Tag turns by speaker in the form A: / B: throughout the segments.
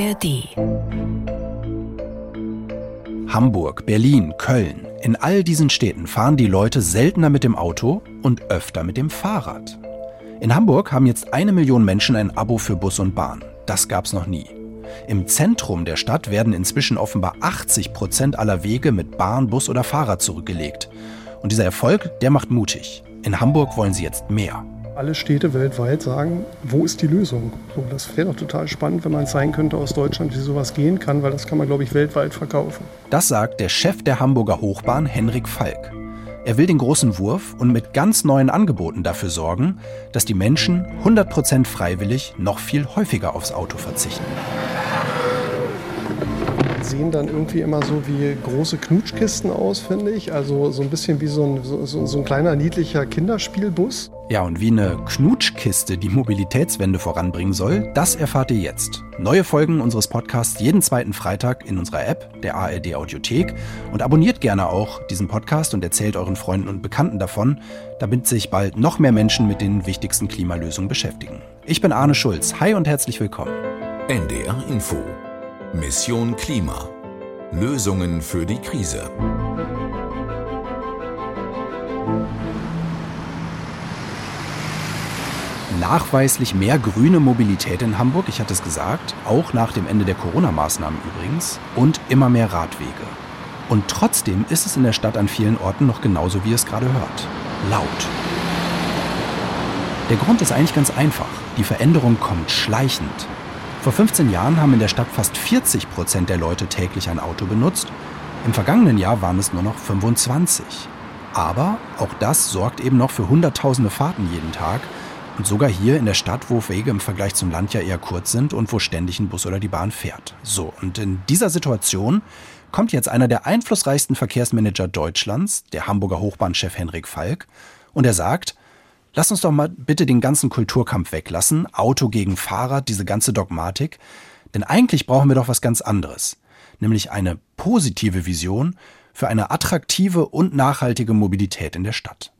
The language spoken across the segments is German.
A: ARD.
B: Hamburg, Berlin, Köln. In all diesen Städten fahren die Leute seltener mit dem Auto und öfter mit dem Fahrrad. In Hamburg haben jetzt eine Million Menschen ein Abo für Bus und Bahn. Das gab's noch nie. Im Zentrum der Stadt werden inzwischen offenbar 80 Prozent aller Wege mit Bahn, Bus oder Fahrrad zurückgelegt. Und dieser Erfolg, der macht mutig. In Hamburg wollen sie jetzt mehr.
C: Alle Städte weltweit sagen, wo ist die Lösung? So, das wäre doch total spannend, wenn man zeigen könnte aus Deutschland, wie sowas gehen kann, weil das kann man, glaube ich, weltweit verkaufen.
B: Das sagt der Chef der Hamburger Hochbahn, Henrik Falk. Er will den großen Wurf und mit ganz neuen Angeboten dafür sorgen, dass die Menschen 100% freiwillig noch viel häufiger aufs Auto verzichten
C: sehen dann irgendwie immer so wie große Knutschkisten aus, finde ich. Also so ein bisschen wie so ein, so, so ein kleiner niedlicher Kinderspielbus.
B: Ja, und wie eine Knutschkiste die Mobilitätswende voranbringen soll, das erfahrt ihr jetzt. Neue Folgen unseres Podcasts jeden zweiten Freitag in unserer App, der ARD Audiothek. Und abonniert gerne auch diesen Podcast und erzählt euren Freunden und Bekannten davon, damit sich bald noch mehr Menschen mit den wichtigsten Klimalösungen beschäftigen. Ich bin Arne Schulz. Hi und herzlich willkommen.
A: NDR Info Mission Klima. Lösungen für die Krise.
B: Nachweislich mehr grüne Mobilität in Hamburg, ich hatte es gesagt, auch nach dem Ende der Corona-Maßnahmen übrigens, und immer mehr Radwege. Und trotzdem ist es in der Stadt an vielen Orten noch genauso, wie ihr es gerade hört. Laut. Der Grund ist eigentlich ganz einfach. Die Veränderung kommt schleichend. Vor 15 Jahren haben in der Stadt fast 40 Prozent der Leute täglich ein Auto benutzt. Im vergangenen Jahr waren es nur noch 25. Aber auch das sorgt eben noch für Hunderttausende Fahrten jeden Tag. Und sogar hier in der Stadt, wo Wege im Vergleich zum Land ja eher kurz sind und wo ständig ein Bus oder die Bahn fährt. So, und in dieser Situation kommt jetzt einer der einflussreichsten Verkehrsmanager Deutschlands, der Hamburger Hochbahnchef Henrik Falk, und er sagt, Lass uns doch mal bitte den ganzen Kulturkampf weglassen, Auto gegen Fahrrad, diese ganze Dogmatik. Denn eigentlich brauchen wir doch was ganz anderes, nämlich eine positive Vision für eine attraktive und nachhaltige Mobilität in der Stadt.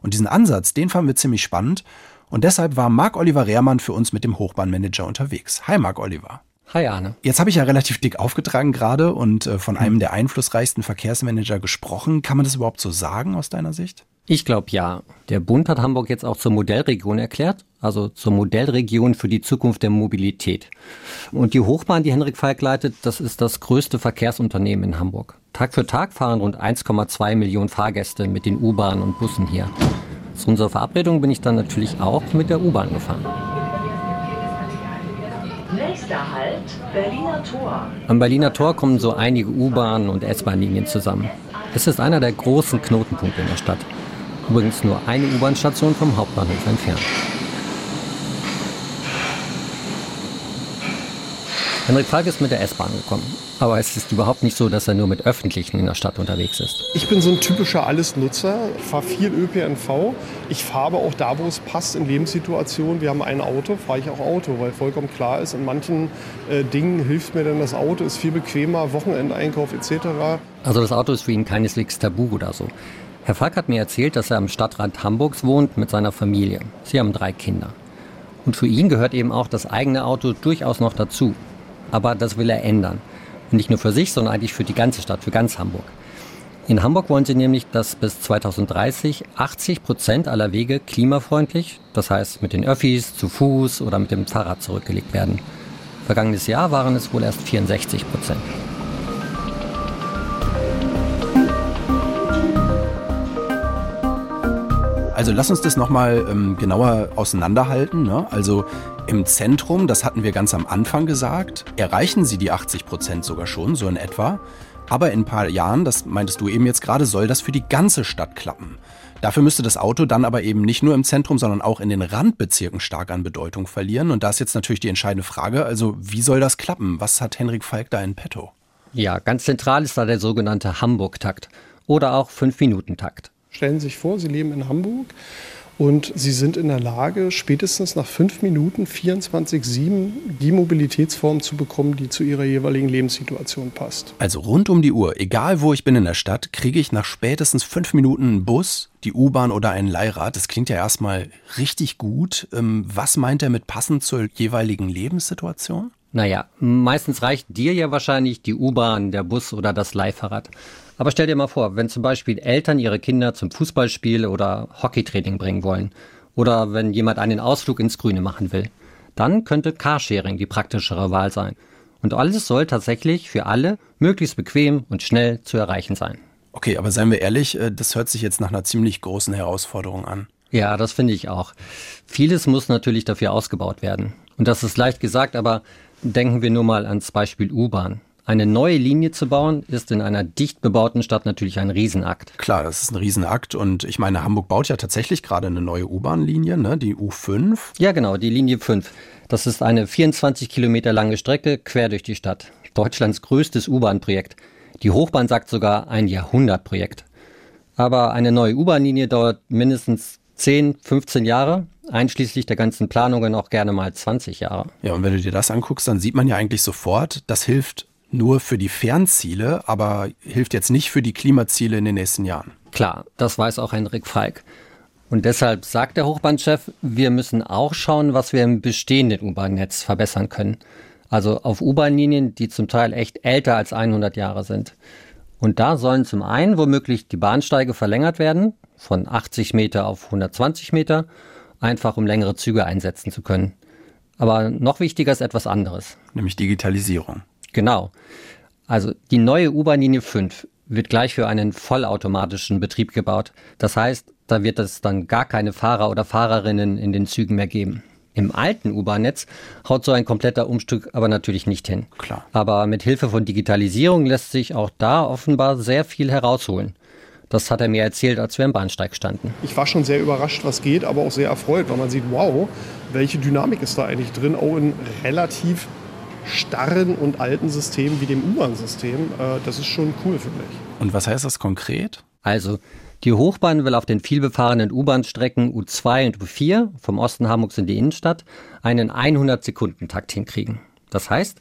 B: Und diesen Ansatz, den fanden wir ziemlich spannend und deshalb war Marc-Oliver Rehrmann für uns mit dem Hochbahnmanager unterwegs. Hi Marc-Oliver.
D: Hi Arne.
B: Jetzt habe ich ja relativ dick aufgetragen gerade und äh, von einem der einflussreichsten Verkehrsmanager gesprochen. Kann man das überhaupt so sagen aus deiner Sicht?
D: Ich glaube ja. Der Bund hat Hamburg jetzt auch zur Modellregion erklärt, also zur Modellregion für die Zukunft der Mobilität. Und die Hochbahn, die Henrik Falk leitet, das ist das größte Verkehrsunternehmen in Hamburg. Tag für Tag fahren rund 1,2 Millionen Fahrgäste mit den U-Bahnen und Bussen hier. Zu unserer Verabredung bin ich dann natürlich auch mit der U-Bahn gefahren.
E: Nächster Halt, Berliner Tor.
D: Am Berliner Tor kommen so einige U-Bahn- und S-Bahn-Linien zusammen. Es ist einer der großen Knotenpunkte in der Stadt. Übrigens nur eine U-Bahn-Station vom Hauptbahnhof entfernt. Henrik Falk ist mit der S-Bahn gekommen. Aber es ist überhaupt nicht so, dass er nur mit Öffentlichen in der Stadt unterwegs ist.
C: Ich bin so ein typischer Allesnutzer, fahre viel ÖPNV. Ich fahre auch da, wo es passt in Lebenssituationen. Wir haben ein Auto, fahre ich auch Auto, weil vollkommen klar ist, in manchen äh, Dingen hilft mir dann das Auto, ist viel bequemer, Wochenendeinkauf etc.
D: Also das Auto ist für ihn keineswegs tabu oder so. Herr Falk hat mir erzählt, dass er am Stadtrand Hamburgs wohnt mit seiner Familie. Sie haben drei Kinder. Und für ihn gehört eben auch das eigene Auto durchaus noch dazu. Aber das will er ändern. Und nicht nur für sich, sondern eigentlich für die ganze Stadt, für ganz Hamburg. In Hamburg wollen sie nämlich, dass bis 2030 80 Prozent aller Wege klimafreundlich, das heißt mit den Öffis, zu Fuß oder mit dem Fahrrad zurückgelegt werden. Vergangenes Jahr waren es wohl erst 64 Prozent.
B: Also lass uns das nochmal ähm, genauer auseinanderhalten. Ne? Also im Zentrum, das hatten wir ganz am Anfang gesagt, erreichen sie die 80 Prozent sogar schon, so in etwa. Aber in ein paar Jahren, das meintest du eben jetzt gerade, soll das für die ganze Stadt klappen. Dafür müsste das Auto dann aber eben nicht nur im Zentrum, sondern auch in den Randbezirken stark an Bedeutung verlieren. Und da ist jetzt natürlich die entscheidende Frage, also wie soll das klappen? Was hat Henrik Falk da in petto?
D: Ja, ganz zentral ist da der sogenannte Hamburg-Takt oder auch Fünf-Minuten-Takt.
C: Stellen Sie sich vor, Sie leben in Hamburg und Sie sind in der Lage, spätestens nach fünf Minuten 24-7 die Mobilitätsform zu bekommen, die zu Ihrer jeweiligen Lebenssituation passt.
B: Also rund um die Uhr, egal wo ich bin in der Stadt, kriege ich nach spätestens fünf Minuten einen Bus, die U-Bahn oder ein Leihrad. Das klingt ja erstmal richtig gut. Ähm, was meint er mit passend zur jeweiligen Lebenssituation?
D: Naja, meistens reicht dir ja wahrscheinlich die U-Bahn, der Bus oder das Leihfahrrad. Aber stell dir mal vor, wenn zum Beispiel Eltern ihre Kinder zum Fußballspiel oder Hockeytraining bringen wollen oder wenn jemand einen Ausflug ins Grüne machen will, dann könnte Carsharing die praktischere Wahl sein. Und alles soll tatsächlich für alle möglichst bequem und schnell zu erreichen sein.
B: Okay, aber seien wir ehrlich, äh, das hört sich jetzt nach einer ziemlich großen Herausforderung an.
D: Ja, das finde ich auch. Vieles muss natürlich dafür ausgebaut werden. Und das ist leicht gesagt, aber denken wir nur mal ans Beispiel U-Bahn. Eine neue Linie zu bauen, ist in einer dicht bebauten Stadt natürlich ein Riesenakt.
B: Klar, das ist ein Riesenakt. Und ich meine, Hamburg baut ja tatsächlich gerade eine neue U-Bahn-Linie, ne? die U5.
D: Ja, genau, die Linie 5. Das ist eine 24 Kilometer lange Strecke quer durch die Stadt. Deutschlands größtes U-Bahn-Projekt. Die Hochbahn sagt sogar ein Jahrhundertprojekt. Aber eine neue U-Bahn-Linie dauert mindestens 10, 15 Jahre, einschließlich der ganzen Planungen auch gerne mal 20 Jahre.
B: Ja, und wenn du dir das anguckst, dann sieht man ja eigentlich sofort, das hilft nur für die Fernziele, aber hilft jetzt nicht für die Klimaziele in den nächsten Jahren.
D: Klar, das weiß auch Henrik Falk. Und deshalb sagt der Hochbahnchef, wir müssen auch schauen, was wir im bestehenden U-Bahn-Netz verbessern können. Also auf U-Bahn-Linien, die zum Teil echt älter als 100 Jahre sind. Und da sollen zum einen womöglich die Bahnsteige verlängert werden, von 80 Meter auf 120 Meter, einfach um längere Züge einsetzen zu können. Aber noch wichtiger ist etwas anderes.
B: Nämlich Digitalisierung.
D: Genau. Also die neue U-Bahn-Linie 5 wird gleich für einen vollautomatischen Betrieb gebaut. Das heißt, da wird es dann gar keine Fahrer oder Fahrerinnen in den Zügen mehr geben. Im alten U-Bahn-Netz haut so ein kompletter Umstück aber natürlich nicht hin.
B: Klar.
D: Aber mit Hilfe von Digitalisierung lässt sich auch da offenbar sehr viel herausholen. Das hat er mir erzählt, als wir im Bahnsteig standen.
C: Ich war schon sehr überrascht, was geht, aber auch sehr erfreut, weil man sieht, wow, welche Dynamik ist da eigentlich drin, auch in relativ starren und alten Systemen wie dem U-Bahn-System. Äh, das ist schon cool, finde ich.
B: Und was heißt das konkret?
D: Also, die Hochbahn will auf den vielbefahrenen U-Bahn-Strecken U2 und U4 vom Osten Hamburgs in die Innenstadt einen 100-Sekunden-Takt hinkriegen. Das heißt,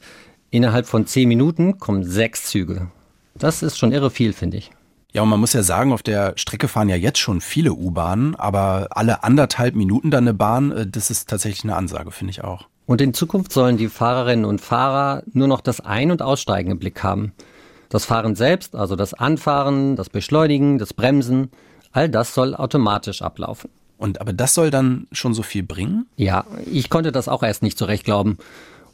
D: innerhalb von 10 Minuten kommen sechs Züge. Das ist schon irre viel, finde ich.
B: Ja, und man muss ja sagen, auf der Strecke fahren ja jetzt schon viele U-Bahnen, aber alle anderthalb Minuten dann eine Bahn, äh, das ist tatsächlich eine Ansage, finde ich auch.
D: Und in Zukunft sollen die Fahrerinnen und Fahrer nur noch das Ein- und Aussteigen im Blick haben. Das Fahren selbst, also das Anfahren, das Beschleunigen, das Bremsen, all das soll automatisch ablaufen.
B: Und aber das soll dann schon so viel bringen?
D: Ja, ich konnte das auch erst nicht so recht glauben.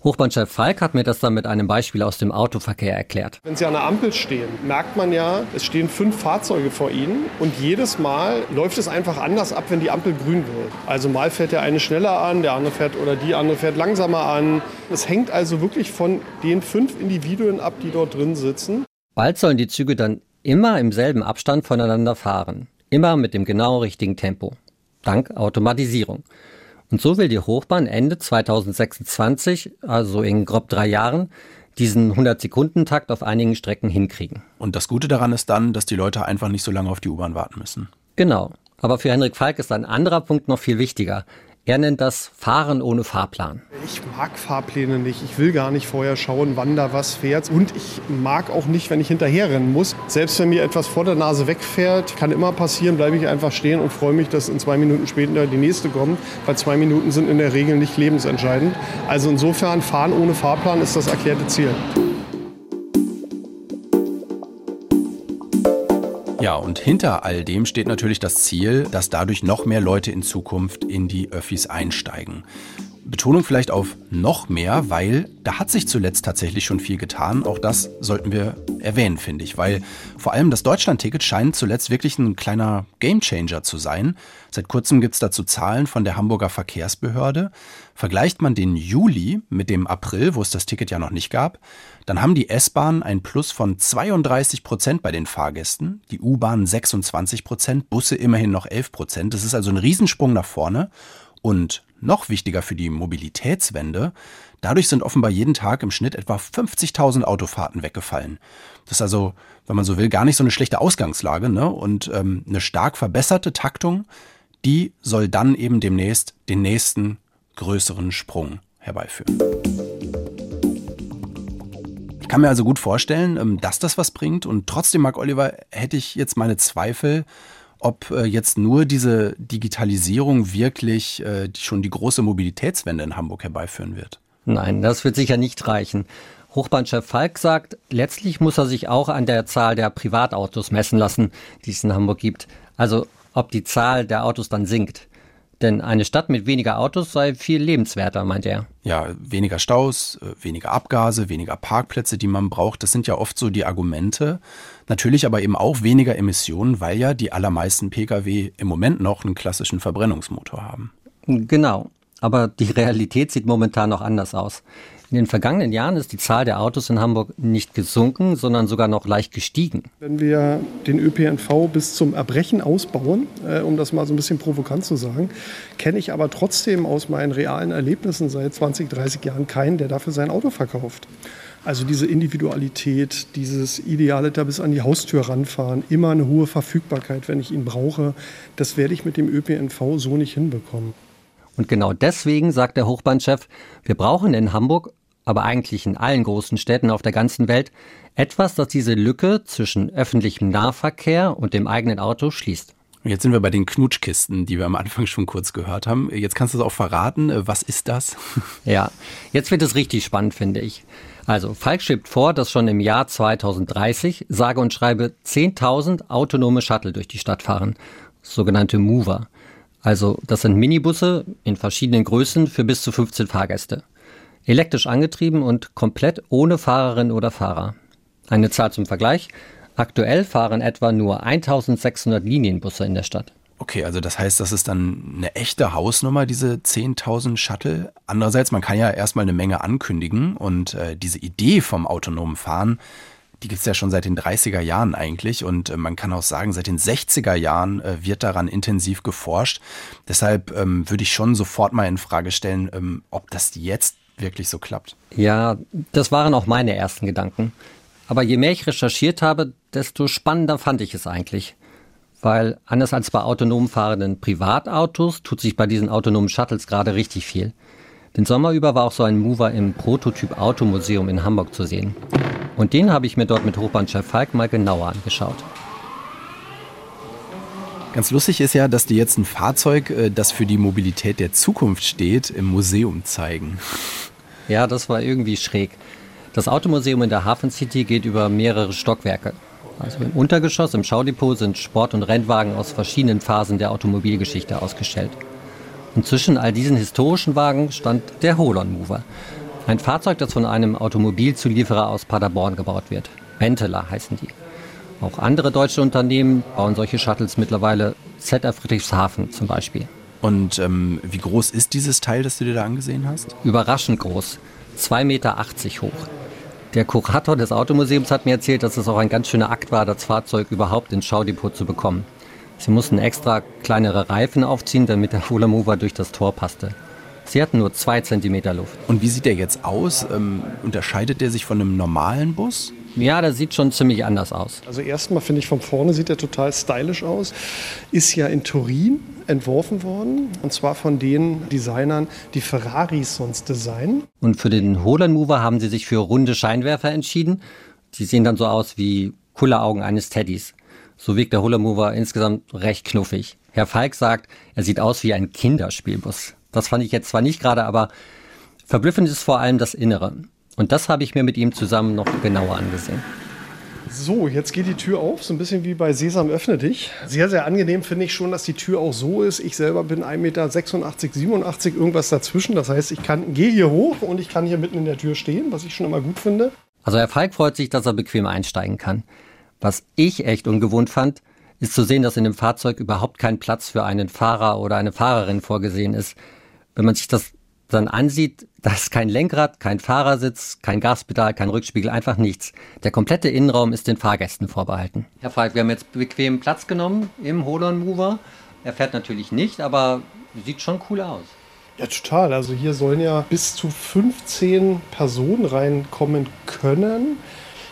D: Hochbahnchef Falk hat mir das dann mit einem Beispiel aus dem Autoverkehr erklärt.
C: Wenn Sie an der Ampel stehen, merkt man ja, es stehen fünf Fahrzeuge vor Ihnen und jedes Mal läuft es einfach anders ab, wenn die Ampel grün wird. Also mal fährt der eine schneller an, der andere fährt oder die andere fährt langsamer an. Es hängt also wirklich von den fünf Individuen ab, die dort drin sitzen.
D: Bald sollen die Züge dann immer im selben Abstand voneinander fahren. Immer mit dem genau richtigen Tempo. Dank Automatisierung. Und so will die Hochbahn Ende 2026, also in grob drei Jahren, diesen 100-Sekunden-Takt auf einigen Strecken hinkriegen.
B: Und das Gute daran ist dann, dass die Leute einfach nicht so lange auf die U-Bahn warten müssen.
D: Genau. Aber für Henrik Falk ist ein anderer Punkt noch viel wichtiger. Er nennt das Fahren ohne Fahrplan.
C: Ich mag Fahrpläne nicht. Ich will gar nicht vorher schauen, wann da was fährt. Und ich mag auch nicht, wenn ich hinterherrennen muss. Selbst wenn mir etwas vor der Nase wegfährt, kann immer passieren, bleibe ich einfach stehen und freue mich, dass in zwei Minuten später die nächste kommt. Weil zwei Minuten sind in der Regel nicht lebensentscheidend. Also insofern, Fahren ohne Fahrplan ist das erklärte Ziel.
B: Ja, und hinter all dem steht natürlich das Ziel, dass dadurch noch mehr Leute in Zukunft in die Öffis einsteigen. Betonung vielleicht auf noch mehr, weil da hat sich zuletzt tatsächlich schon viel getan. Auch das sollten wir erwähnen, finde ich, weil vor allem das Deutschland-Ticket scheint zuletzt wirklich ein kleiner Gamechanger zu sein. Seit kurzem gibt es dazu Zahlen von der Hamburger Verkehrsbehörde. Vergleicht man den Juli mit dem April, wo es das Ticket ja noch nicht gab, dann haben die S-Bahn ein Plus von 32 Prozent bei den Fahrgästen, die U-Bahn 26 Prozent, Busse immerhin noch 11 Prozent. Das ist also ein Riesensprung nach vorne. Und noch wichtiger für die Mobilitätswende, dadurch sind offenbar jeden Tag im Schnitt etwa 50.000 Autofahrten weggefallen. Das ist also, wenn man so will, gar nicht so eine schlechte Ausgangslage. Ne? Und ähm, eine stark verbesserte Taktung, die soll dann eben demnächst den nächsten größeren Sprung herbeiführen. Ich kann mir also gut vorstellen, ähm, dass das was bringt. Und trotzdem, Marc Oliver, hätte ich jetzt meine Zweifel, ob äh, jetzt nur diese Digitalisierung wirklich äh, schon die große Mobilitätswende in Hamburg herbeiführen wird.
D: Nein, das wird sicher nicht reichen. Hochbahnchef Falk sagt, letztlich muss er sich auch an der Zahl der Privatautos messen lassen, die es in Hamburg gibt. Also ob die Zahl der Autos dann sinkt. Denn eine Stadt mit weniger Autos sei viel lebenswerter, meint er.
B: Ja, weniger Staus, äh, weniger Abgase, weniger Parkplätze, die man braucht. Das sind ja oft so die Argumente. Natürlich aber eben auch weniger Emissionen, weil ja die allermeisten Pkw im Moment noch einen klassischen Verbrennungsmotor haben.
D: Genau. Aber die Realität sieht momentan noch anders aus. In den vergangenen Jahren ist die Zahl der Autos in Hamburg nicht gesunken, sondern sogar noch leicht gestiegen.
C: Wenn wir den ÖPNV bis zum Erbrechen ausbauen, äh, um das mal so ein bisschen provokant zu sagen, kenne ich aber trotzdem aus meinen realen Erlebnissen seit 20, 30 Jahren keinen, der dafür sein Auto verkauft. Also diese Individualität, dieses ideale da bis an die Haustür ranfahren, immer eine hohe Verfügbarkeit, wenn ich ihn brauche, das werde ich mit dem ÖPNV so nicht hinbekommen.
D: Und genau deswegen sagt der Hochbahnchef, wir brauchen in Hamburg aber eigentlich in allen großen Städten auf der ganzen Welt, etwas, das diese Lücke zwischen öffentlichem Nahverkehr und dem eigenen Auto schließt.
B: Jetzt sind wir bei den Knutschkisten, die wir am Anfang schon kurz gehört haben. Jetzt kannst du es auch verraten. Was ist das?
D: Ja, jetzt wird es richtig spannend, finde ich. Also, Falk schiebt vor, dass schon im Jahr 2030, sage und schreibe, 10.000 autonome Shuttle durch die Stadt fahren. Sogenannte Mover. Also, das sind Minibusse in verschiedenen Größen für bis zu 15 Fahrgäste elektrisch angetrieben und komplett ohne Fahrerin oder Fahrer. Eine Zahl zum Vergleich. Aktuell fahren etwa nur 1600 Linienbusse in der Stadt.
B: Okay, also das heißt, das ist dann eine echte Hausnummer, diese 10.000 Shuttle. Andererseits, man kann ja erstmal eine Menge ankündigen und äh, diese Idee vom autonomen Fahren, die gibt es ja schon seit den 30er Jahren eigentlich und äh, man kann auch sagen, seit den 60er Jahren äh, wird daran intensiv geforscht. Deshalb ähm, würde ich schon sofort mal in Frage stellen, ähm, ob das jetzt wirklich so klappt.
D: Ja, das waren auch meine ersten Gedanken. Aber je mehr ich recherchiert habe, desto spannender fand ich es eigentlich. Weil anders als bei autonom fahrenden Privatautos tut sich bei diesen autonomen Shuttles gerade richtig viel. Den Sommer über war auch so ein Mover im Prototyp Automuseum in Hamburg zu sehen. Und den habe ich mir dort mit Hochbahnchef Falk mal genauer angeschaut.
B: Ganz lustig ist ja, dass die jetzt ein Fahrzeug, äh, das für die Mobilität der Zukunft steht, im Museum zeigen.
D: Ja, das war irgendwie schräg. Das Automuseum in der Hafen City geht über mehrere Stockwerke. Also im Untergeschoss, im Schaudepot sind Sport- und Rennwagen aus verschiedenen Phasen der Automobilgeschichte ausgestellt. Und zwischen all diesen historischen Wagen stand der Holon Mover. Ein Fahrzeug, das von einem Automobilzulieferer aus Paderborn gebaut wird. Benteler heißen die. Auch andere deutsche Unternehmen bauen solche Shuttles mittlerweile. ZR Friedrichshafen zum Beispiel.
B: Und ähm, wie groß ist dieses Teil, das du dir da angesehen hast?
D: Überraschend groß. 2,80 Meter hoch. Der Kurator des Automuseums hat mir erzählt, dass es auch ein ganz schöner Akt war, das Fahrzeug überhaupt ins Schaudepot zu bekommen. Sie mussten extra kleinere Reifen aufziehen, damit der Fuller Mover durch das Tor passte. Sie hatten nur zwei Zentimeter Luft.
B: Und wie sieht der jetzt aus? Ähm, unterscheidet der sich von einem normalen Bus?
D: Ja, der sieht schon ziemlich anders aus.
C: Also erstmal finde ich von vorne sieht er total stylisch aus. Ist ja in Turin entworfen worden und zwar von den Designern, die Ferraris sonst designen.
D: Und für den Holland Mover haben sie sich für runde Scheinwerfer entschieden. Die sehen dann so aus wie Kulleraugen eines Teddys. So wirkt der Holland Mover insgesamt recht knuffig. Herr Falk sagt, er sieht aus wie ein Kinderspielbus. Das fand ich jetzt zwar nicht gerade, aber verblüffend ist vor allem das Innere. Und das habe ich mir mit ihm zusammen noch genauer angesehen.
C: So, jetzt geht die Tür auf, so ein bisschen wie bei Sesam öffne dich. Sehr, sehr angenehm finde ich schon, dass die Tür auch so ist. Ich selber bin 1,86 Meter, 87, irgendwas dazwischen. Das heißt, ich kann, gehe hier hoch und ich kann hier mitten in der Tür stehen, was ich schon immer gut finde.
D: Also Herr Falk freut sich, dass er bequem einsteigen kann. Was ich echt ungewohnt fand, ist zu sehen, dass in dem Fahrzeug überhaupt kein Platz für einen Fahrer oder eine Fahrerin vorgesehen ist. Wenn man sich das dann ansieht, da ist kein Lenkrad, kein Fahrersitz, kein Gaspedal, kein Rückspiegel, einfach nichts. Der komplette Innenraum ist den Fahrgästen vorbehalten. Herr Falk, wir haben jetzt bequem Platz genommen im Holon Mover. Er fährt natürlich nicht, aber sieht schon cool aus.
C: Ja, total. Also hier sollen ja bis zu 15 Personen reinkommen können.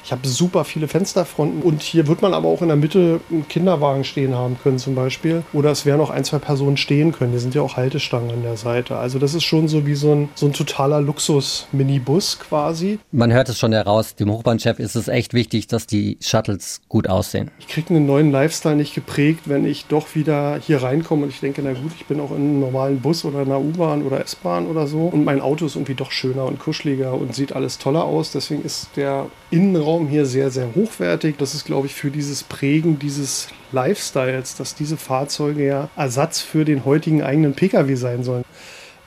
C: Ich habe super viele Fensterfronten und hier wird man aber auch in der Mitte einen Kinderwagen stehen haben können zum Beispiel. Oder es werden auch ein, zwei Personen stehen können. Hier sind ja auch Haltestangen an der Seite. Also das ist schon so wie so ein, so ein totaler Luxus-Minibus quasi.
D: Man hört es schon heraus, dem Hochbahnchef ist es echt wichtig, dass die Shuttles gut aussehen.
C: Ich kriege einen neuen Lifestyle nicht geprägt, wenn ich doch wieder hier reinkomme und ich denke, na gut, ich bin auch in einem normalen Bus oder einer U-Bahn oder S-Bahn oder so und mein Auto ist irgendwie doch schöner und kuscheliger und sieht alles toller aus. Deswegen ist der Innenraum hier sehr, sehr hochwertig. Das ist, glaube ich, für dieses Prägen dieses Lifestyles, dass diese Fahrzeuge ja Ersatz für den heutigen eigenen Pkw sein sollen.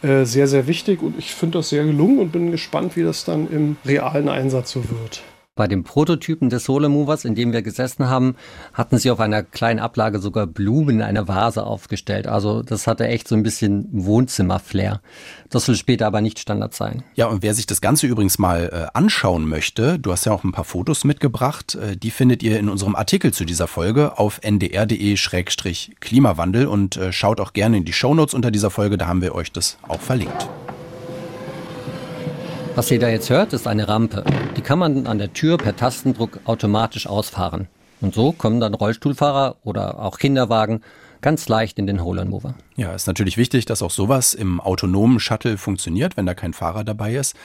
C: Äh, sehr, sehr wichtig und ich finde das sehr gelungen und bin gespannt, wie das dann im realen Einsatz so wird.
D: Bei dem Prototypen des Solar Movers, in dem wir gesessen haben, hatten sie auf einer kleinen Ablage sogar Blumen in einer Vase aufgestellt. Also das hatte echt so ein bisschen Wohnzimmer-Flair. Das will später aber nicht Standard sein.
B: Ja, und wer sich das Ganze übrigens mal äh, anschauen möchte, du hast ja auch ein paar Fotos mitgebracht, äh, die findet ihr in unserem Artikel zu dieser Folge auf ndr.de-klimawandel und äh, schaut auch gerne in die Shownotes unter dieser Folge, da haben wir euch das auch verlinkt.
D: Was ihr da jetzt hört, ist eine Rampe. Kann man an der Tür per Tastendruck automatisch ausfahren. Und so kommen dann Rollstuhlfahrer oder auch Kinderwagen ganz leicht in den Hole Mover.
B: Ja, ist natürlich wichtig, dass auch sowas im autonomen Shuttle funktioniert, wenn da kein Fahrer dabei ist.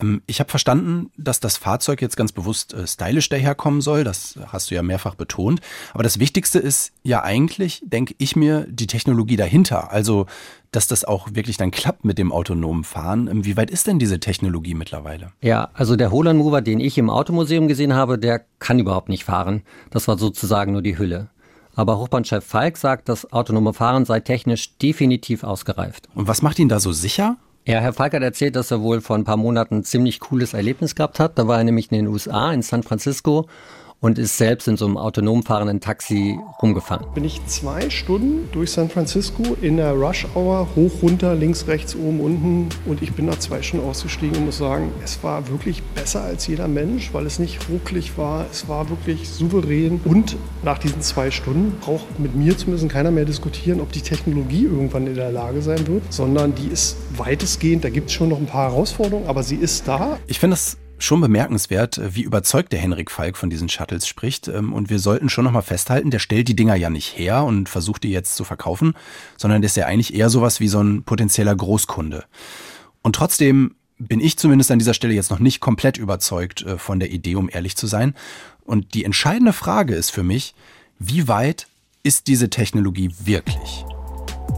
B: Ähm, ich habe verstanden, dass das Fahrzeug jetzt ganz bewusst äh, stylisch daherkommen soll. Das hast du ja mehrfach betont. Aber das Wichtigste ist ja eigentlich, denke ich mir, die Technologie dahinter. Also, dass das auch wirklich dann klappt mit dem autonomen Fahren. Wie weit ist denn diese Technologie mittlerweile?
D: Ja, also der Holland Mover, den ich im Automuseum gesehen habe, der kann überhaupt nicht fahren. Das war sozusagen nur die Hülle. Aber Hochbahnchef Falk sagt, das autonome Fahren sei technisch definitiv ausgereift.
B: Und was macht ihn da so sicher?
D: Ja, Herr Falk hat erzählt, dass er wohl vor ein paar Monaten ein ziemlich cooles Erlebnis gehabt hat. Da war er nämlich in den USA, in San Francisco und ist selbst in so einem autonom fahrenden Taxi rumgefahren.
C: Bin ich zwei Stunden durch San Francisco in der Rush Hour, hoch, runter, links, rechts, oben, unten und ich bin nach zwei Stunden ausgestiegen und muss sagen, es war wirklich besser als jeder Mensch, weil es nicht rucklig war, es war wirklich souverän und nach diesen zwei Stunden braucht mit mir zumindest keiner mehr diskutieren, ob die Technologie irgendwann in der Lage sein wird, sondern die ist weitestgehend, da gibt es schon noch ein paar Herausforderungen, aber sie ist da.
B: Ich finde das schon bemerkenswert, wie überzeugt der Henrik Falk von diesen Shuttles spricht. Ähm, und wir sollten schon nochmal festhalten, der stellt die Dinger ja nicht her und versucht die jetzt zu verkaufen, sondern der ist ja eigentlich eher sowas wie so ein potenzieller Großkunde. Und trotzdem bin ich zumindest an dieser Stelle jetzt noch nicht komplett überzeugt äh, von der Idee, um ehrlich zu sein. Und die entscheidende Frage ist für mich, wie weit ist diese Technologie wirklich?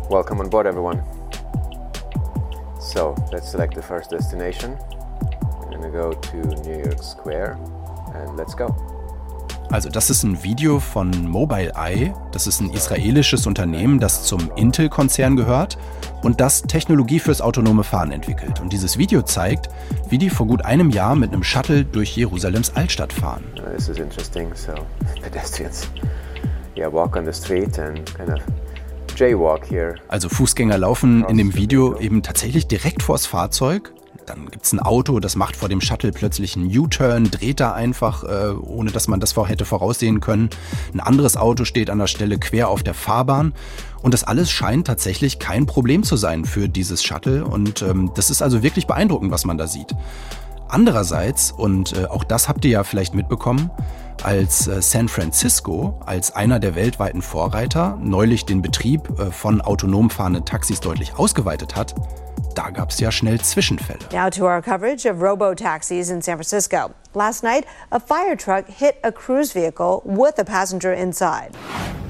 F: Welcome on board everyone. So, let's select the first destination gonna go to New York Square and let's go.
B: Also das ist ein Video von Mobileye. Das ist ein israelisches Unternehmen, das zum Intel-Konzern gehört und das Technologie fürs autonome Fahren entwickelt. Und dieses Video zeigt, wie die vor gut einem Jahr mit einem Shuttle durch Jerusalems Altstadt fahren.
F: This is interesting. So pedestrians, yeah, walk on the street and kind of jaywalk here.
B: Also Fußgänger laufen in dem Video eben tatsächlich direkt vors Fahrzeug dann gibt es ein Auto, das macht vor dem Shuttle plötzlich einen U-Turn, dreht da einfach, äh, ohne dass man das hätte voraussehen können. Ein anderes Auto steht an der Stelle quer auf der Fahrbahn. Und das alles scheint tatsächlich kein Problem zu sein für dieses Shuttle. Und ähm, das ist also wirklich beeindruckend, was man da sieht. Andererseits, und äh, auch das habt ihr ja vielleicht mitbekommen, als äh, San Francisco als einer der weltweiten Vorreiter neulich den Betrieb äh, von autonom fahrenden Taxis deutlich ausgeweitet hat, da gab es ja schnell Zwischenfälle.
G: Now to our coverage of robo-taxis in San Francisco. Last night, a fire truck hit a cruise vehicle with a passenger inside.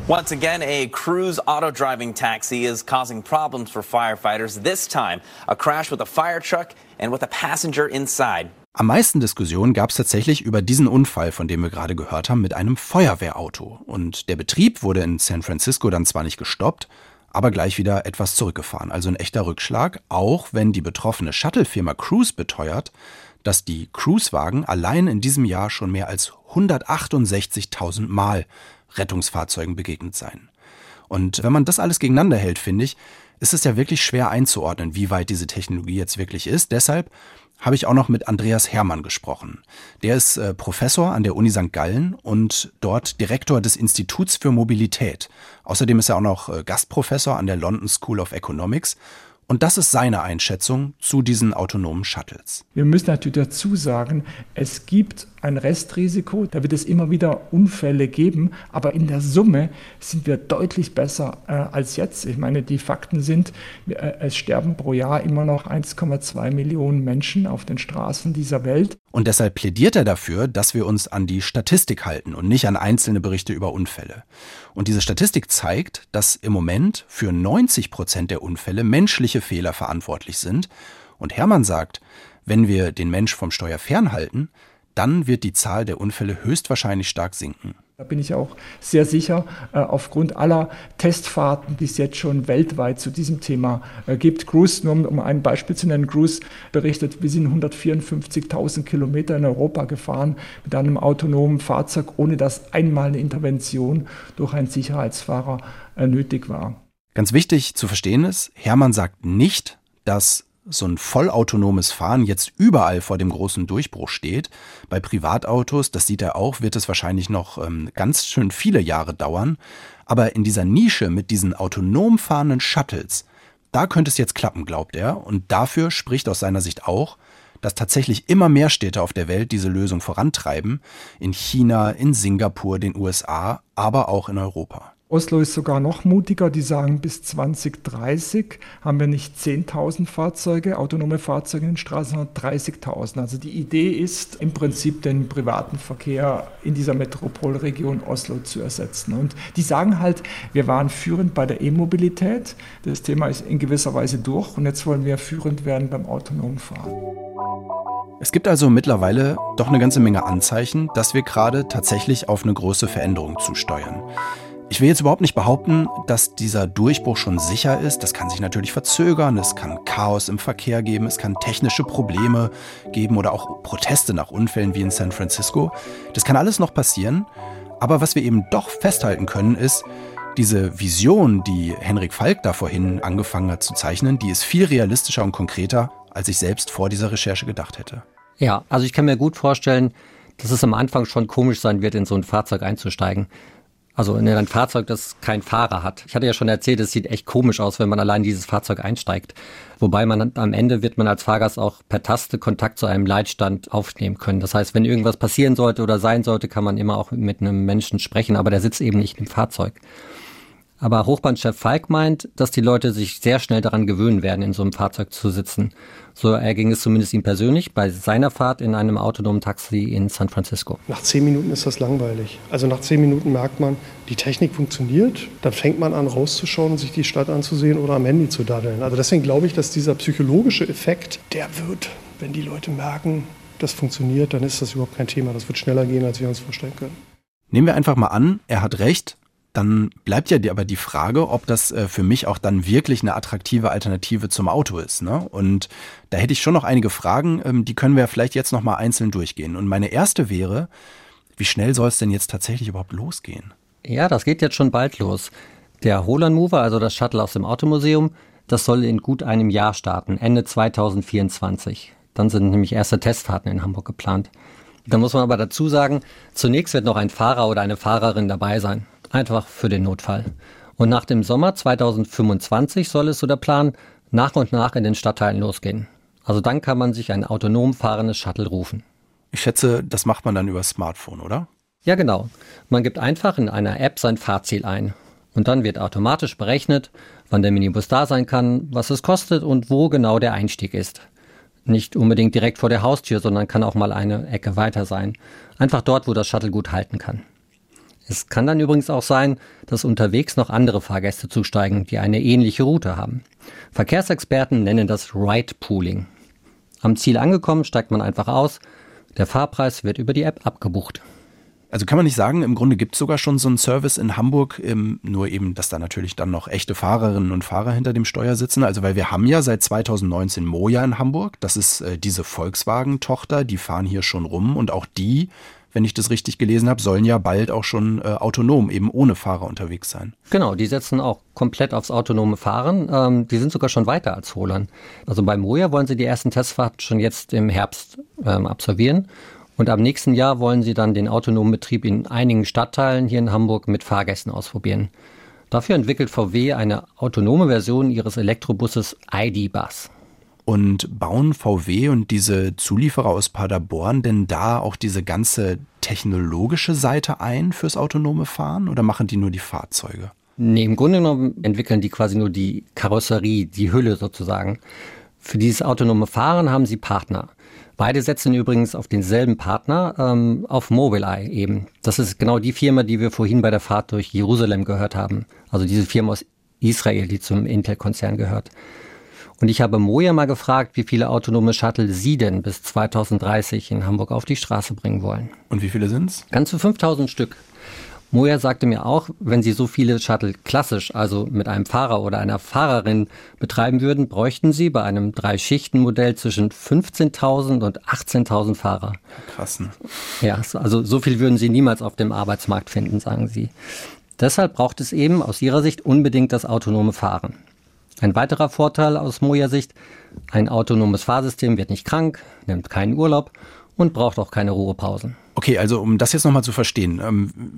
H: Once again, a cruise auto driving taxi is causing problems for firefighters. This time, a crash with a fire truck and with a passenger inside.
B: Am meisten Diskussionen gab es tatsächlich über diesen Unfall, von dem wir gerade gehört haben, mit einem Feuerwehrauto. Und der Betrieb wurde in San Francisco dann zwar nicht gestoppt, aber gleich wieder etwas zurückgefahren. Also ein echter Rückschlag, auch wenn die betroffene Shuttle-Firma Cruise beteuert, dass die Cruisewagen allein in diesem Jahr schon mehr als 168.000 Mal Rettungsfahrzeugen begegnet seien. Und wenn man das alles gegeneinander hält, finde ich, ist es ja wirklich schwer einzuordnen, wie weit diese Technologie jetzt wirklich ist. Deshalb habe ich auch noch mit Andreas Hermann gesprochen. Der ist äh, Professor an der Uni St. Gallen und dort Direktor des Instituts für Mobilität. Außerdem ist er auch noch äh, Gastprofessor an der London School of Economics. Und das ist seine Einschätzung zu diesen autonomen Shuttles.
I: Wir müssen natürlich dazu sagen, es gibt ein Restrisiko. Da wird es immer wieder Unfälle geben, aber in der Summe sind wir deutlich besser äh, als jetzt. Ich meine, die Fakten sind, äh, es sterben pro Jahr immer noch 1,2 Millionen Menschen auf den Straßen dieser Welt.
B: Und deshalb plädiert er dafür, dass wir uns an die Statistik halten und nicht an einzelne Berichte über Unfälle. Und diese Statistik zeigt, dass im Moment für 90 Prozent der Unfälle menschliche Fehler verantwortlich sind. Und Hermann sagt, wenn wir den Mensch vom Steuer fernhalten, dann wird die Zahl der Unfälle höchstwahrscheinlich stark sinken.
I: Da bin ich auch sehr sicher, äh, aufgrund aller Testfahrten, die es jetzt schon weltweit zu diesem Thema äh, gibt. Cruise, nur um ein Beispiel zu nennen, Cruise berichtet, wir sind 154.000 Kilometer in Europa gefahren mit einem autonomen Fahrzeug, ohne dass einmal eine Intervention durch einen Sicherheitsfahrer äh, nötig war.
B: Ganz wichtig zu verstehen ist, Hermann sagt nicht, dass so ein vollautonomes Fahren jetzt überall vor dem großen Durchbruch steht. Bei Privatautos, das sieht er auch, wird es wahrscheinlich noch ähm, ganz schön viele Jahre dauern. Aber in dieser Nische mit diesen autonom fahrenden Shuttles, da könnte es jetzt klappen, glaubt er. Und dafür spricht aus seiner Sicht auch, dass tatsächlich immer mehr Städte auf der Welt diese Lösung vorantreiben. In China, in Singapur, den USA, aber auch in Europa.
I: Oslo ist sogar noch mutiger, die sagen, bis 2030 haben wir nicht 10.000 Fahrzeuge, autonome Fahrzeuge in den Straßen, sondern 30.000. Also die Idee ist im Prinzip den privaten Verkehr in dieser Metropolregion Oslo zu ersetzen. Und die sagen halt, wir waren führend bei der E-Mobilität, das Thema ist in gewisser Weise durch und jetzt wollen wir führend werden beim autonomen Fahren.
B: Es gibt also mittlerweile doch eine ganze Menge Anzeichen, dass wir gerade tatsächlich auf eine große Veränderung zusteuern. Ich will jetzt überhaupt nicht behaupten, dass dieser Durchbruch schon sicher ist. Das kann sich natürlich verzögern, es kann Chaos im Verkehr geben, es kann technische Probleme geben oder auch Proteste nach Unfällen wie in San Francisco. Das kann alles noch passieren. Aber was wir eben doch festhalten können, ist, diese Vision, die Henrik Falk da vorhin angefangen hat zu zeichnen, die ist viel realistischer und konkreter, als ich selbst vor dieser Recherche gedacht hätte.
D: Ja, also ich kann mir gut vorstellen, dass es am Anfang schon komisch sein wird, in so ein Fahrzeug einzusteigen. Also in ein Fahrzeug, das kein Fahrer hat. Ich hatte ja schon erzählt, es sieht echt komisch aus, wenn man allein dieses Fahrzeug einsteigt. Wobei man am Ende wird man als Fahrgast auch per Taste Kontakt zu einem Leitstand aufnehmen können. Das heißt, wenn irgendwas passieren sollte oder sein sollte, kann man immer auch mit einem Menschen sprechen, aber der sitzt eben nicht im Fahrzeug. Aber Hochbahnchef Falk meint, dass die Leute sich sehr schnell daran gewöhnen werden, in so einem Fahrzeug zu sitzen. So erging es zumindest ihm persönlich bei seiner Fahrt in einem autonomen Taxi in San Francisco.
C: Nach zehn Minuten ist das langweilig. Also nach zehn Minuten merkt man, die Technik funktioniert. Dann fängt man an, rauszuschauen und sich die Stadt anzusehen oder am Handy zu daddeln. Also deswegen glaube ich, dass dieser psychologische Effekt, der wird, wenn die Leute merken, das funktioniert, dann ist das überhaupt kein Thema. Das wird schneller gehen, als wir uns vorstellen können.
B: Nehmen wir einfach mal an, er hat recht dann bleibt ja aber die Frage, ob das äh, für mich auch dann wirklich eine attraktive Alternative zum Auto ist. Ne? Und da hätte ich schon noch einige Fragen, ähm, die können wir vielleicht jetzt noch mal einzeln durchgehen. Und meine erste wäre, wie schnell soll es denn jetzt tatsächlich überhaupt losgehen?
D: Ja, das geht jetzt schon bald los. Der Holland Mover, also das Shuttle aus dem Automuseum, das soll in gut einem Jahr starten, Ende 2024. Dann sind nämlich erste Testfahrten in Hamburg geplant. Da muss man aber dazu sagen, zunächst wird noch ein Fahrer oder eine Fahrerin dabei sein einfach für den Notfall. Und nach dem Sommer 2025 soll es so der Plan nach und nach in den Stadtteilen losgehen. Also dann kann man sich ein autonom fahrendes Shuttle rufen.
B: Ich schätze, das macht man dann über Smartphone, oder?
D: Ja, genau. Man gibt einfach in einer App sein Fahrziel ein. Und dann wird automatisch berechnet, wann der Minibus da sein kann, was es kostet und wo genau der Einstieg ist. Nicht unbedingt direkt vor der Haustür, sondern kann auch mal eine Ecke weiter sein. Einfach dort, wo das Shuttle gut halten kann. Es kann dann übrigens auch sein, dass unterwegs noch andere Fahrgäste zusteigen, die eine ähnliche Route haben. Verkehrsexperten nennen das Ride Pooling. Am Ziel angekommen steigt man einfach aus. Der Fahrpreis wird über die App abgebucht.
B: Also kann man nicht sagen, im Grunde gibt es sogar schon so einen Service in Hamburg, ähm, nur eben, dass da natürlich dann noch echte Fahrerinnen und Fahrer hinter dem Steuer sitzen. Also weil wir haben ja seit 2019 Moja in Hamburg, das ist äh, diese Volkswagen-Tochter, die fahren hier schon rum und auch die wenn ich das richtig gelesen habe, sollen ja bald auch schon äh, autonom, eben ohne Fahrer unterwegs sein.
D: Genau, die setzen auch komplett aufs autonome Fahren. Ähm, die sind sogar schon weiter als Holland. Also bei Moja wollen sie die ersten Testfahrten schon jetzt im Herbst ähm, absolvieren. Und am nächsten Jahr wollen sie dann den autonomen Betrieb in einigen Stadtteilen hier in Hamburg mit Fahrgästen ausprobieren. Dafür entwickelt VW eine autonome Version ihres Elektrobusses ID-Bus.
B: Und bauen VW und diese Zulieferer aus Paderborn denn da auch diese ganze technologische Seite ein fürs autonome Fahren oder machen die nur die Fahrzeuge?
D: Nee, im Grunde genommen entwickeln die quasi nur die Karosserie, die Hülle sozusagen. Für dieses autonome Fahren haben sie Partner. Beide setzen übrigens auf denselben Partner, ähm, auf Mobileye eben. Das ist genau die Firma, die wir vorhin bei der Fahrt durch Jerusalem gehört haben. Also diese Firma aus Israel, die zum Intel-Konzern gehört. Und ich habe Moja mal gefragt, wie viele autonome Shuttle Sie denn bis 2030 in Hamburg auf die Straße bringen wollen.
B: Und wie viele sind's?
D: Ganze 5000 Stück. Moja sagte mir auch, wenn sie so viele Shuttle klassisch, also mit einem Fahrer oder einer Fahrerin betreiben würden, bräuchten sie bei einem Drei-Schichten-Modell zwischen 15.000 und 18.000 Fahrer.
B: Krass. Ne?
D: Ja, also so viel würden sie niemals auf dem Arbeitsmarkt finden, sagen sie. Deshalb braucht es eben aus ihrer Sicht unbedingt das autonome Fahren. Ein weiterer Vorteil aus Moja-Sicht, ein autonomes Fahrsystem wird nicht krank, nimmt keinen Urlaub und braucht auch keine Ruhepausen.
B: Okay, also um das jetzt nochmal zu verstehen,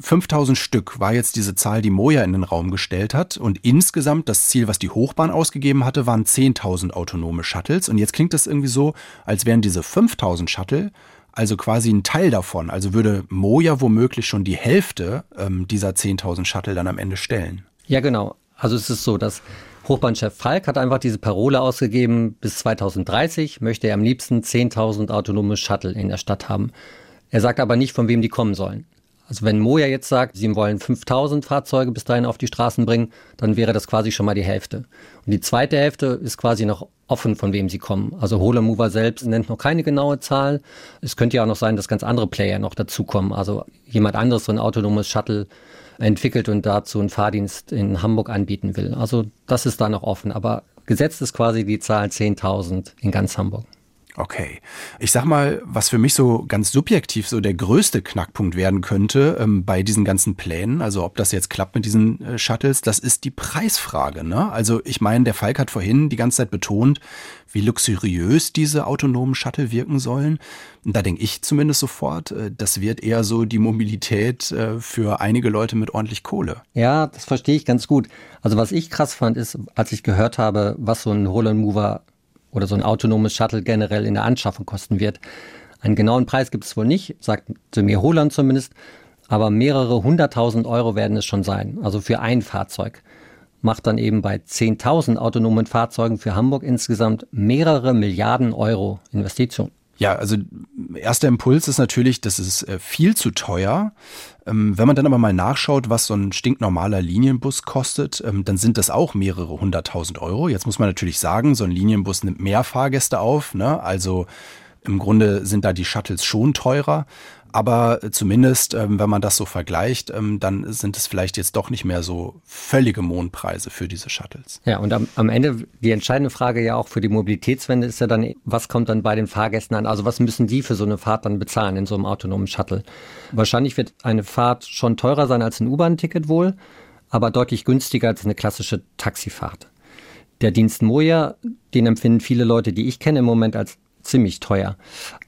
B: 5000 ähm, Stück war jetzt diese Zahl, die Moja in den Raum gestellt hat und insgesamt das Ziel, was die Hochbahn ausgegeben hatte, waren 10.000 autonome Shuttles und jetzt klingt das irgendwie so, als wären diese 5000 Shuttle also quasi ein Teil davon, also würde Moja womöglich schon die Hälfte ähm, dieser 10.000 Shuttle dann am Ende stellen.
D: Ja, genau. Also es ist so, dass Hochbahnchef Falk hat einfach diese Parole ausgegeben, bis 2030 möchte er am liebsten 10.000 autonome Shuttle in der Stadt haben. Er sagt aber nicht, von wem die kommen sollen. Also wenn Moja jetzt sagt, sie wollen 5000 Fahrzeuge bis dahin auf die Straßen bringen, dann wäre das quasi schon mal die Hälfte. Und die zweite Hälfte ist quasi noch offen, von wem sie kommen. Also Hole Mover selbst nennt noch keine genaue Zahl. Es könnte ja auch noch sein, dass ganz andere Player noch dazukommen. Also jemand anderes so ein autonomes Shuttle entwickelt und dazu einen Fahrdienst in Hamburg anbieten will. Also das ist da noch offen. Aber gesetzt ist quasi die Zahl 10.000 in ganz Hamburg.
B: Okay. Ich sag mal, was für mich so ganz subjektiv so der größte Knackpunkt werden könnte ähm, bei diesen ganzen Plänen, also ob das jetzt klappt mit diesen äh, Shuttles, das ist die Preisfrage. Ne? Also ich meine, der Falk hat vorhin die ganze Zeit betont, wie luxuriös diese autonomen Shuttle wirken sollen. Da denke ich zumindest sofort, äh, das wird eher so die Mobilität äh, für einige Leute mit ordentlich Kohle.
D: Ja, das verstehe ich ganz gut. Also was ich krass fand, ist, als ich gehört habe, was so ein Roland Mover oder so ein autonomes Shuttle generell in der Anschaffung kosten wird. Einen genauen Preis gibt es wohl nicht, sagt mir Holland zumindest, aber mehrere hunderttausend Euro werden es schon sein, also für ein Fahrzeug. Macht dann eben bei 10.000 autonomen Fahrzeugen für Hamburg insgesamt mehrere Milliarden Euro Investition.
B: Ja, also erster Impuls ist natürlich, das ist äh, viel zu teuer. Ähm, wenn man dann aber mal nachschaut, was so ein stinknormaler Linienbus kostet, ähm, dann sind das auch mehrere hunderttausend Euro. Jetzt muss man natürlich sagen, so ein Linienbus nimmt mehr Fahrgäste auf. Ne? Also im Grunde sind da die Shuttles schon teurer. Aber zumindest, ähm, wenn man das so vergleicht, ähm, dann sind es vielleicht jetzt doch nicht mehr so völlige Mondpreise für diese Shuttles.
D: Ja, und am, am Ende die entscheidende Frage ja auch für die Mobilitätswende ist ja dann, was kommt dann bei den Fahrgästen an? Also was müssen die für so eine Fahrt dann bezahlen in so einem autonomen Shuttle? Wahrscheinlich wird eine Fahrt schon teurer sein als ein U-Bahn-Ticket wohl, aber deutlich günstiger als eine klassische Taxifahrt. Der Dienst Moja, den empfinden viele Leute, die ich kenne, im Moment als ziemlich teuer.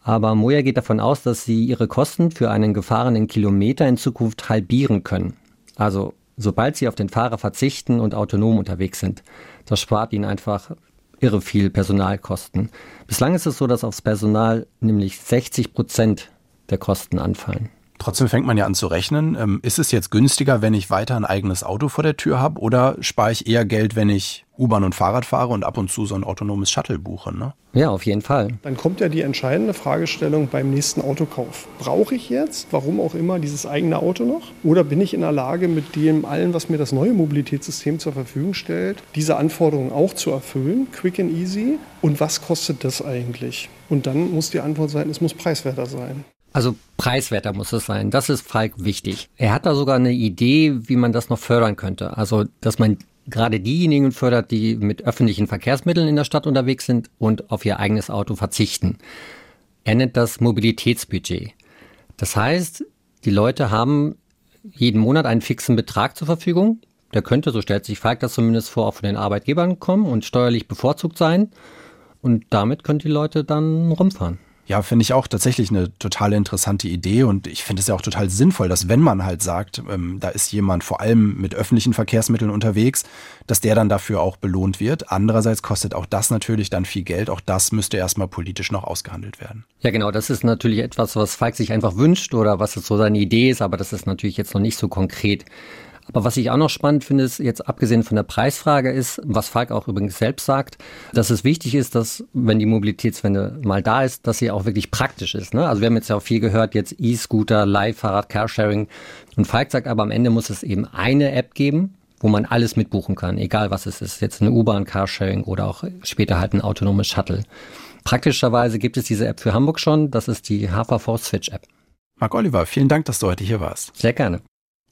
D: Aber Moja geht davon aus, dass sie ihre Kosten für einen gefahrenen Kilometer in Zukunft halbieren können. Also sobald sie auf den Fahrer verzichten und autonom unterwegs sind. Das spart ihnen einfach irre viel Personalkosten. Bislang ist es so, dass aufs Personal nämlich 60 Prozent der Kosten anfallen.
B: Trotzdem fängt man ja an zu rechnen. Ähm, ist es jetzt günstiger, wenn ich weiter ein eigenes Auto vor der Tür habe oder spare ich eher Geld, wenn ich U-Bahn und Fahrrad fahre und ab und zu so ein autonomes Shuttle buche? Ne?
D: Ja, auf jeden Fall.
C: Dann kommt ja die entscheidende Fragestellung beim nächsten Autokauf. Brauche ich jetzt, warum auch immer, dieses eigene Auto noch? Oder bin ich in der Lage, mit dem allen, was mir das neue Mobilitätssystem zur Verfügung stellt, diese Anforderungen auch zu erfüllen, quick and easy? Und was kostet das eigentlich? Und dann muss die Antwort sein, es muss preiswerter sein.
D: Also preiswerter muss es sein. Das ist Falk wichtig. Er hat da sogar eine Idee, wie man das noch fördern könnte. Also, dass man gerade diejenigen fördert, die mit öffentlichen Verkehrsmitteln in der Stadt unterwegs sind und auf ihr eigenes Auto verzichten. Er nennt das Mobilitätsbudget. Das heißt, die Leute haben jeden Monat einen fixen Betrag zur Verfügung. Der könnte, so stellt sich Falk das zumindest vor, auch von den Arbeitgebern kommen und steuerlich bevorzugt sein. Und damit können die Leute dann rumfahren.
B: Ja, finde ich auch tatsächlich eine total interessante Idee und ich finde es ja auch total sinnvoll, dass wenn man halt sagt, ähm, da ist jemand vor allem mit öffentlichen Verkehrsmitteln unterwegs, dass der dann dafür auch belohnt wird. Andererseits kostet auch das natürlich dann viel Geld. Auch das müsste erstmal politisch noch ausgehandelt werden.
D: Ja, genau. Das ist natürlich etwas, was Falk sich einfach wünscht oder was so seine Idee ist, aber das ist natürlich jetzt noch nicht so konkret. Aber was ich auch noch spannend finde, ist jetzt abgesehen von der Preisfrage ist, was Falk auch übrigens selbst sagt, dass es wichtig ist, dass wenn die Mobilitätswende mal da ist, dass sie auch wirklich praktisch ist. Ne? Also wir haben jetzt ja auch viel gehört, jetzt E-Scooter, Leihfahrrad, Carsharing. Und Falk sagt aber am Ende muss es eben eine App geben, wo man alles mitbuchen kann, egal was es ist. Jetzt eine U-Bahn, Carsharing oder auch später halt ein autonomes Shuttle. Praktischerweise gibt es diese App für Hamburg schon. Das ist die HVV Switch App.
B: Marc Oliver, vielen Dank, dass du heute hier warst.
D: Sehr gerne.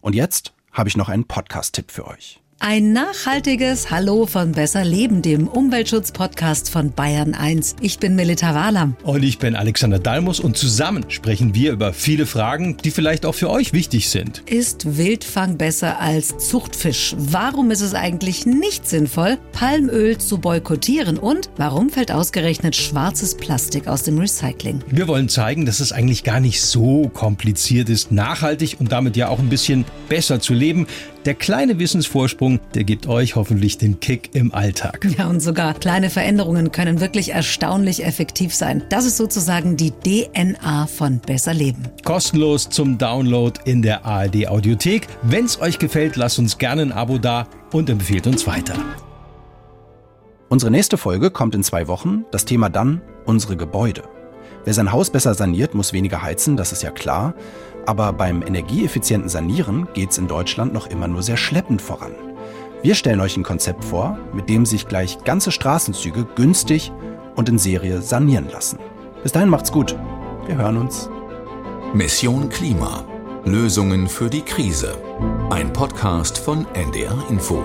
B: Und jetzt habe ich noch einen Podcast-Tipp für euch.
J: Ein nachhaltiges Hallo von Besser Leben, dem Umweltschutz-Podcast von Bayern 1. Ich bin Melita Wahlam.
K: Und ich bin Alexander Dalmus und zusammen sprechen wir über viele Fragen, die vielleicht auch für euch wichtig sind.
J: Ist Wildfang besser als Zuchtfisch? Warum ist es eigentlich nicht sinnvoll, Palmöl zu boykottieren? Und warum fällt ausgerechnet schwarzes Plastik aus dem Recycling?
K: Wir wollen zeigen, dass es eigentlich gar nicht so kompliziert ist, nachhaltig und damit ja auch ein bisschen besser zu leben. Der kleine Wissensvorsprung, der gibt euch hoffentlich den Kick im Alltag.
J: Ja, und sogar kleine Veränderungen können wirklich erstaunlich effektiv sein. Das ist sozusagen die DNA von Besser Leben.
K: Kostenlos zum Download in der ARD Audiothek. Wenn es euch gefällt, lasst uns gerne ein Abo da und empfehlt uns weiter.
B: Unsere nächste Folge kommt in zwei Wochen. Das Thema dann unsere Gebäude. Wer sein Haus besser saniert, muss weniger heizen, das ist ja klar. Aber beim energieeffizienten Sanieren geht es in Deutschland noch immer nur sehr schleppend voran. Wir stellen euch ein Konzept vor, mit dem sich gleich ganze Straßenzüge günstig und in Serie sanieren lassen. Bis dahin macht's gut. Wir hören uns.
A: Mission Klima. Lösungen für die Krise. Ein Podcast von NDR Info.